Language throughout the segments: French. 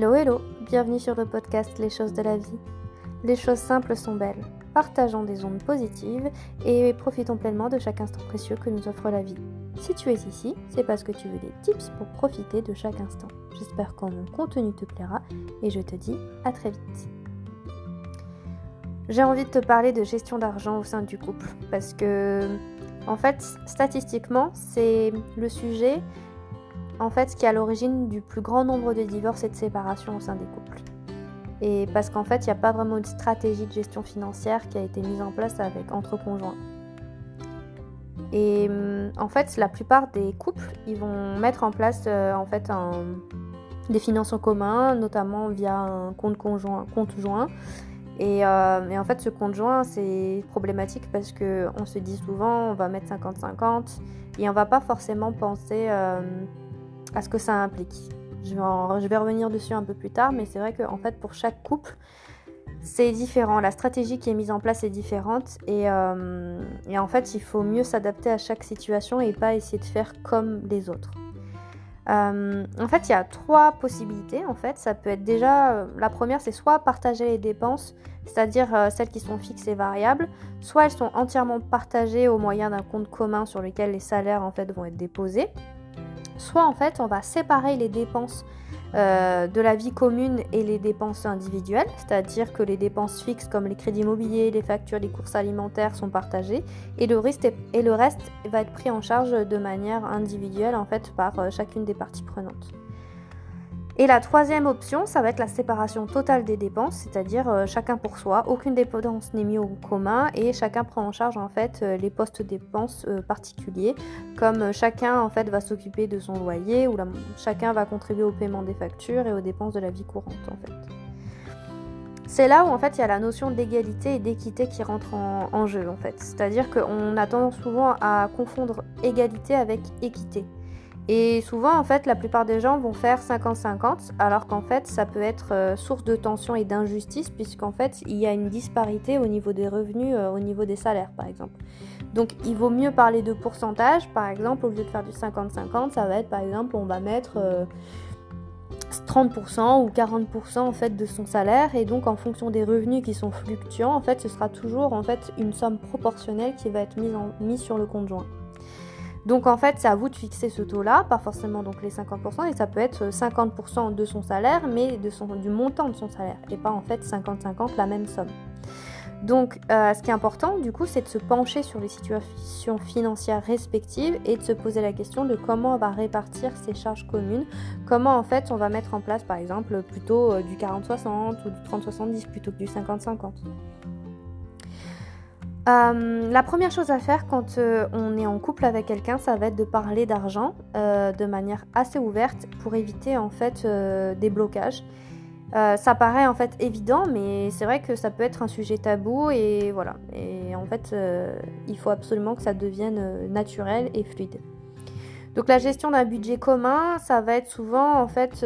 Hello hello, bienvenue sur le podcast Les choses de la vie. Les choses simples sont belles. Partageons des ondes positives et profitons pleinement de chaque instant précieux que nous offre la vie. Si tu es ici, c'est parce que tu veux des tips pour profiter de chaque instant. J'espère que mon contenu te plaira et je te dis à très vite. J'ai envie de te parler de gestion d'argent au sein du couple parce que en fait, statistiquement, c'est le sujet en fait, qui est à l'origine du plus grand nombre de divorces et de séparations au sein des couples. Et parce qu'en fait, il n'y a pas vraiment une stratégie de gestion financière qui a été mise en place avec entre conjoints. Et hum, en fait, la plupart des couples, ils vont mettre en place euh, en fait des finances en commun, notamment via un compte conjoint, joint. Et, euh, et, en fait, ce compte joint, c'est problématique parce qu'on se dit souvent, on va mettre 50-50 et on va pas forcément penser euh, à ce que ça implique. Je vais, revenir dessus un peu plus tard, mais c'est vrai qu'en fait, pour chaque couple, c'est différent. La stratégie qui est mise en place est différente. Et, euh, et en fait, il faut mieux s'adapter à chaque situation et pas essayer de faire comme les autres. Euh, en fait, il y a trois possibilités. En fait, ça peut être déjà euh, la première, c'est soit partager les dépenses, c'est-à-dire celles qui sont fixes et variables, soit elles sont entièrement partagées au moyen d'un compte commun sur lequel les salaires en fait vont être déposés. Soit en fait on va séparer les dépenses euh, de la vie commune et les dépenses individuelles, c'est-à-dire que les dépenses fixes comme les crédits immobiliers, les factures, les courses alimentaires sont partagées et le reste, et le reste va être pris en charge de manière individuelle en fait par euh, chacune des parties prenantes. Et la troisième option, ça va être la séparation totale des dépenses, c'est-à-dire euh, chacun pour soi, aucune dépense n'est mise au commun et chacun prend en charge en fait euh, les postes dépenses euh, particuliers, comme chacun en fait va s'occuper de son loyer ou chacun va contribuer au paiement des factures et aux dépenses de la vie courante en fait. C'est là où en fait il y a la notion d'égalité et d'équité qui rentre en, en jeu en fait. C'est-à-dire qu'on a tendance souvent à confondre égalité avec équité. Et souvent, en fait, la plupart des gens vont faire 50-50, alors qu'en fait, ça peut être euh, source de tension et d'injustice, puisqu'en fait, il y a une disparité au niveau des revenus, euh, au niveau des salaires, par exemple. Donc, il vaut mieux parler de pourcentage, par exemple, au lieu de faire du 50-50, ça va être, par exemple, on va mettre 30% euh, ou 40% en fait de son salaire, et donc en fonction des revenus qui sont fluctuants, en fait, ce sera toujours en fait une somme proportionnelle qui va être mise, sur le compte joint. Donc en fait, c'est à vous de fixer ce taux-là, pas forcément donc les 50%, et ça peut être 50% de son salaire, mais du montant de son salaire, et pas en fait 50-50 la même somme. Donc euh, ce qui est important du coup, c'est de se pencher sur les situations financières respectives et de se poser la question de comment on va répartir ces charges communes, comment en fait on va mettre en place par exemple plutôt euh, du 40-60 ou du 30-70 plutôt que du 50-50. Euh, la première chose à faire quand euh, on est en couple avec quelqu'un, ça va être de parler d'argent euh, de manière assez ouverte pour éviter en fait des blocages. ça paraît en fait évident, mais c'est vrai que ça peut être un sujet tabou et voilà. Et en fait, il faut absolument que ça devienne naturel et fluide. Donc la gestion d'un budget commun, ça va être souvent en fait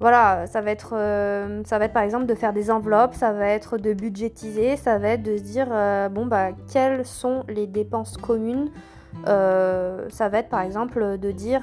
voilà, ça va être, euh, ça va être par exemple de faire des enveloppes, ça va être de budgétiser, ça va être de se dire euh, bon bah quelles sont les dépenses communes. Euh, ça va être par exemple de dire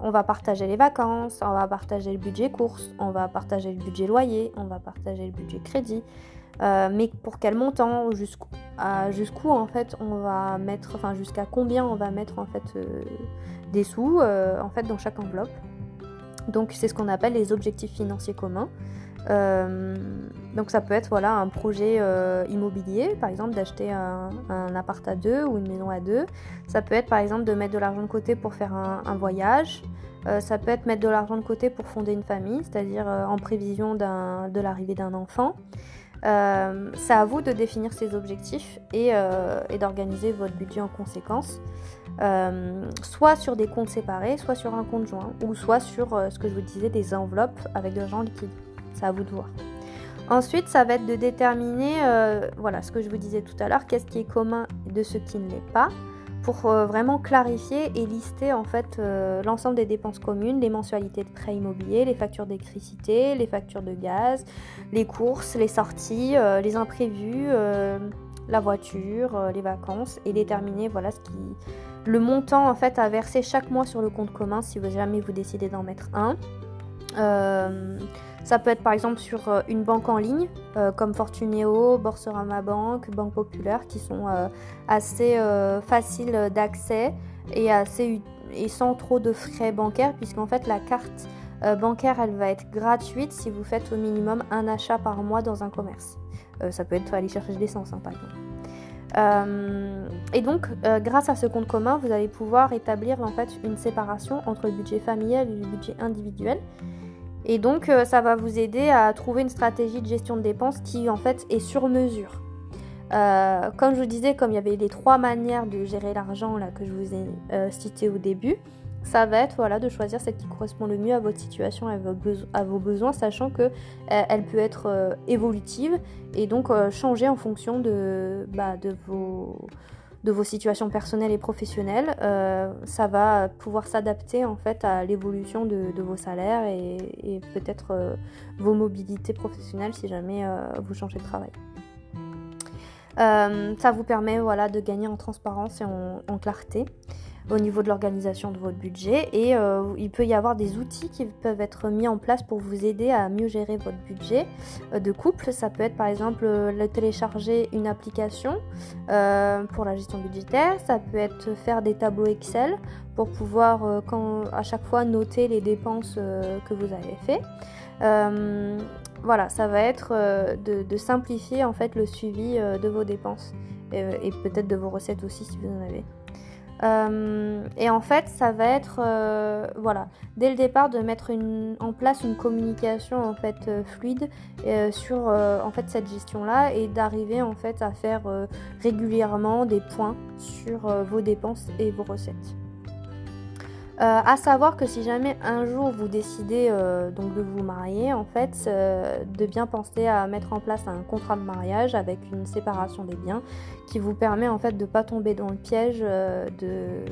on va partager les vacances, on va partager le budget course, on va partager le budget loyer, on va partager le budget crédit. mais pour quel montant, jusqu'où en fait on va mettre, enfin jusqu'à combien on va mettre en fait des sous en fait dans chaque enveloppe. Donc c'est ce qu'on appelle les objectifs financiers communs. Euh, donc ça peut être voilà, un projet euh, immobilier, par exemple d'acheter un, appart à deux ou une maison à deux. Ça peut être par exemple de mettre de l'argent de côté pour faire un, voyage. Euh, ça peut être mettre de l'argent de côté pour fonder une famille, c'est-à-dire en prévision de l'arrivée d'un enfant. c'est à vous de définir ces objectifs et d'organiser votre budget en conséquence. Euh, soit sur des comptes séparés, soit sur un compte joint, ou soit sur euh, ce que je vous disais, des enveloppes avec de l'argent liquide. C'est à vous de voir. Ensuite, ça va être de déterminer, euh, voilà, ce que je vous disais tout à l'heure, qu'est-ce qui est commun de ce qui ne l'est pas, pour vraiment clarifier et lister en fait l'ensemble des dépenses communes, les mensualités de prêt immobilier, les factures d'électricité, les factures de gaz, les courses, les sorties, les imprévus, la voiture, les vacances, et déterminer voilà ce qui le montant en fait à verser chaque mois sur le compte commun si vous jamais vous décidez d'en mettre un. ça peut être par exemple sur une banque en ligne comme Fortuneo, Boursorama Banque, Banque Populaire qui sont assez faciles d'accès et et sans trop de frais bancaires puisqu'en fait la carte bancaire elle va être gratuite si vous faites au minimum un achat par mois dans un commerce. Ça peut être aller chercher de l'essence hein, par exemple. Euh, et donc, euh, grâce à ce compte commun, vous allez pouvoir établir en fait une séparation entre le budget familial et le budget individuel. Et donc, euh, ça va vous aider à trouver une stratégie de gestion de dépenses qui en fait est sur mesure. comme je vous disais, comme il y avait les trois manières de gérer l'argent là que je vous ai cité au début, ça va être voilà, de choisir celle qui correspond le mieux à votre situation, à vos, besoins, sachant que euh, elle peut être euh, évolutive et donc euh, changer en fonction de, bah, de, vos, situations personnelles et professionnelles. ça va pouvoir s'adapter en fait à l'évolution de, vos salaires et, peut-être vos mobilités professionnelles si jamais vous changez de travail. ça vous permet voilà, de gagner en transparence et en clarté au niveau de l'organisation de votre budget et euh, il peut y avoir des outils qui peuvent être mis en place pour vous aider à mieux gérer votre budget euh, de couple. Ça peut être par exemple euh, télécharger une application pour la gestion budgétaire, ça peut être faire des tableaux Excel pour pouvoir à chaque fois noter les dépenses que vous avez fait. voilà, ça va être de, simplifier en fait le suivi de vos dépenses et peut-être de vos recettes aussi si vous en avez. Euh, et en fait, ça va être, euh, voilà, dès le départ, de mettre en place une communication en fait euh, fluide sur en fait cette gestion-là et d'arriver en fait à faire régulièrement des points sur vos dépenses et vos recettes. Euh, à savoir que si jamais un jour vous décidez euh, donc de vous marier, en fait, euh, de bien penser à mettre en place un contrat de mariage avec une séparation des biens qui vous permet en fait de pas tomber dans le piège de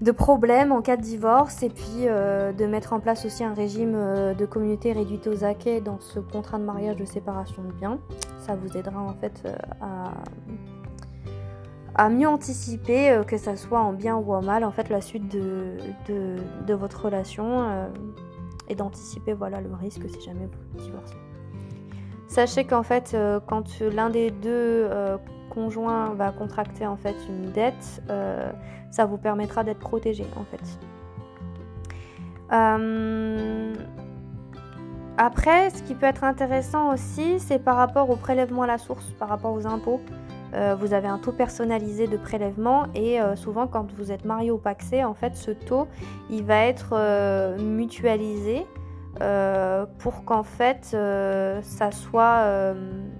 de problèmes en cas de divorce et puis de mettre en place aussi un régime de communauté réduite aux acquets dans ce contrat de mariage de séparation de biens. Ça vous aidera en fait à à mieux anticiper, euh, que ça soit en bien ou en mal, en fait, la suite de, de, votre relation euh, et d'anticiper voilà, le risque si jamais vous divorcez. Sachez qu'en fait, euh, quand l'un des deux conjoints va contracter en fait une dette, ça vous permettra d'être protégé en fait. Après, ce qui peut être intéressant aussi, c'est par rapport au prélèvement à la source, par rapport aux impôts. Euh, vous avez un taux personnalisé de prélèvement et euh, souvent quand vous êtes marié ou paxé, en fait ce taux il va être euh, mutualisé pour qu'en fait ça soit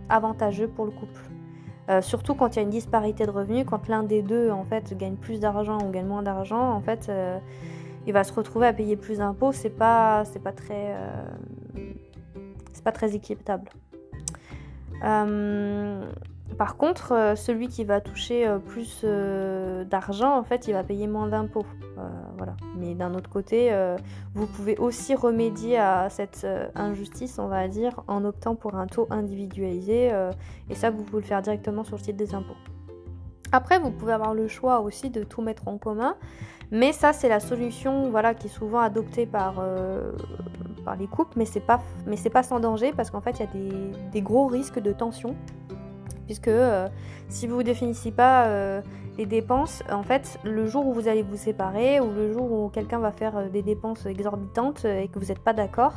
avantageux pour le couple. surtout quand il y a une disparité de revenus, quand l'un des deux en fait gagne plus d'argent ou gagne moins d'argent, en fait il va se retrouver à payer plus d'impôts, c'est pas c'est pas très c'est pas très équitable. Par contre, euh, celui qui va toucher euh, plus euh, d'argent, en fait, il va payer moins d'impôts. voilà. Mais d'un autre côté, vous pouvez aussi remédier à cette injustice, on va dire, en optant pour un taux individualisé. et ça, vous pouvez le faire directement sur le site des impôts. Après, vous pouvez avoir le choix aussi de tout mettre en commun. Mais ça, c'est la solution voilà, qui est souvent adoptée par, les couples. Mais c'est pas, pas sans danger parce qu'en fait, il y a des, des gros risques de tension puisque euh, si vous ne définissez pas euh, les dépenses, en fait, le jour où vous allez vous séparer ou le jour où quelqu'un va faire euh, des dépenses exorbitantes et que vous n'êtes pas d'accord,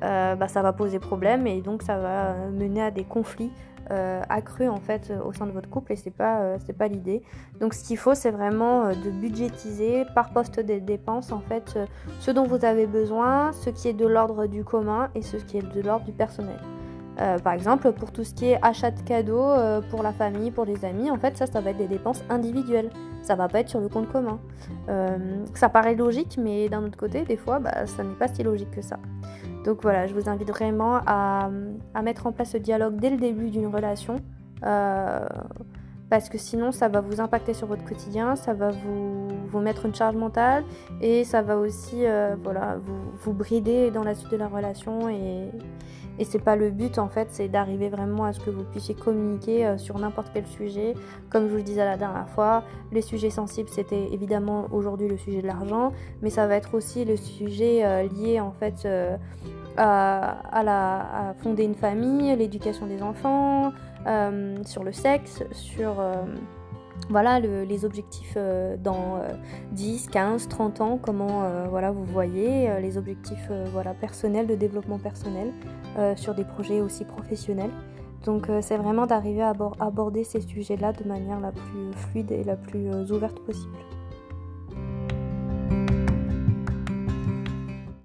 bah, ça va poser problème et donc ça va mener à des conflits accrus en fait au sein de votre couple et c'est pas c'est pas l'idée. Donc ce qu'il faut c'est vraiment de budgétiser par poste des dépenses en fait ce dont vous avez besoin, ce qui est de l'ordre du commun et ce qui est de l'ordre du personnel. Euh, par exemple, pour tout ce qui est achat de cadeaux euh, pour la famille, pour les amis, en fait, ça, ça va être des dépenses individuelles. Ça va pas être sur le compte commun. Euh, ça paraît logique, mais d'un autre côté, des fois, bah, ça n'est pas si logique que ça. Donc voilà, je vous invite vraiment à, mettre en place ce dialogue dès le début d'une relation. Parce que sinon ça va vous impacter sur votre quotidien, ça va vous, vous mettre une charge mentale et ça va aussi euh, voilà, vous, vous, brider dans la suite de la relation et, et c'est pas le but en fait, c'est d'arriver vraiment à ce que vous puissiez communiquer euh, sur n'importe quel sujet. Comme je vous le disais la dernière fois, les sujets sensibles c'était évidemment aujourd'hui le sujet de l'argent, mais ça va être aussi le sujet euh, lié en fait à, à fonder une famille, l'éducation des enfants, euh, sur le sexe, sur euh, voilà, les objectifs euh, dans 10, 15, 30 ans, comment voilà, vous voyez, les objectifs voilà, personnels, de développement personnel, sur des projets aussi professionnels. Donc c'est vraiment d'arriver à aborder ces sujets-là de manière la plus fluide et la plus ouverte possible.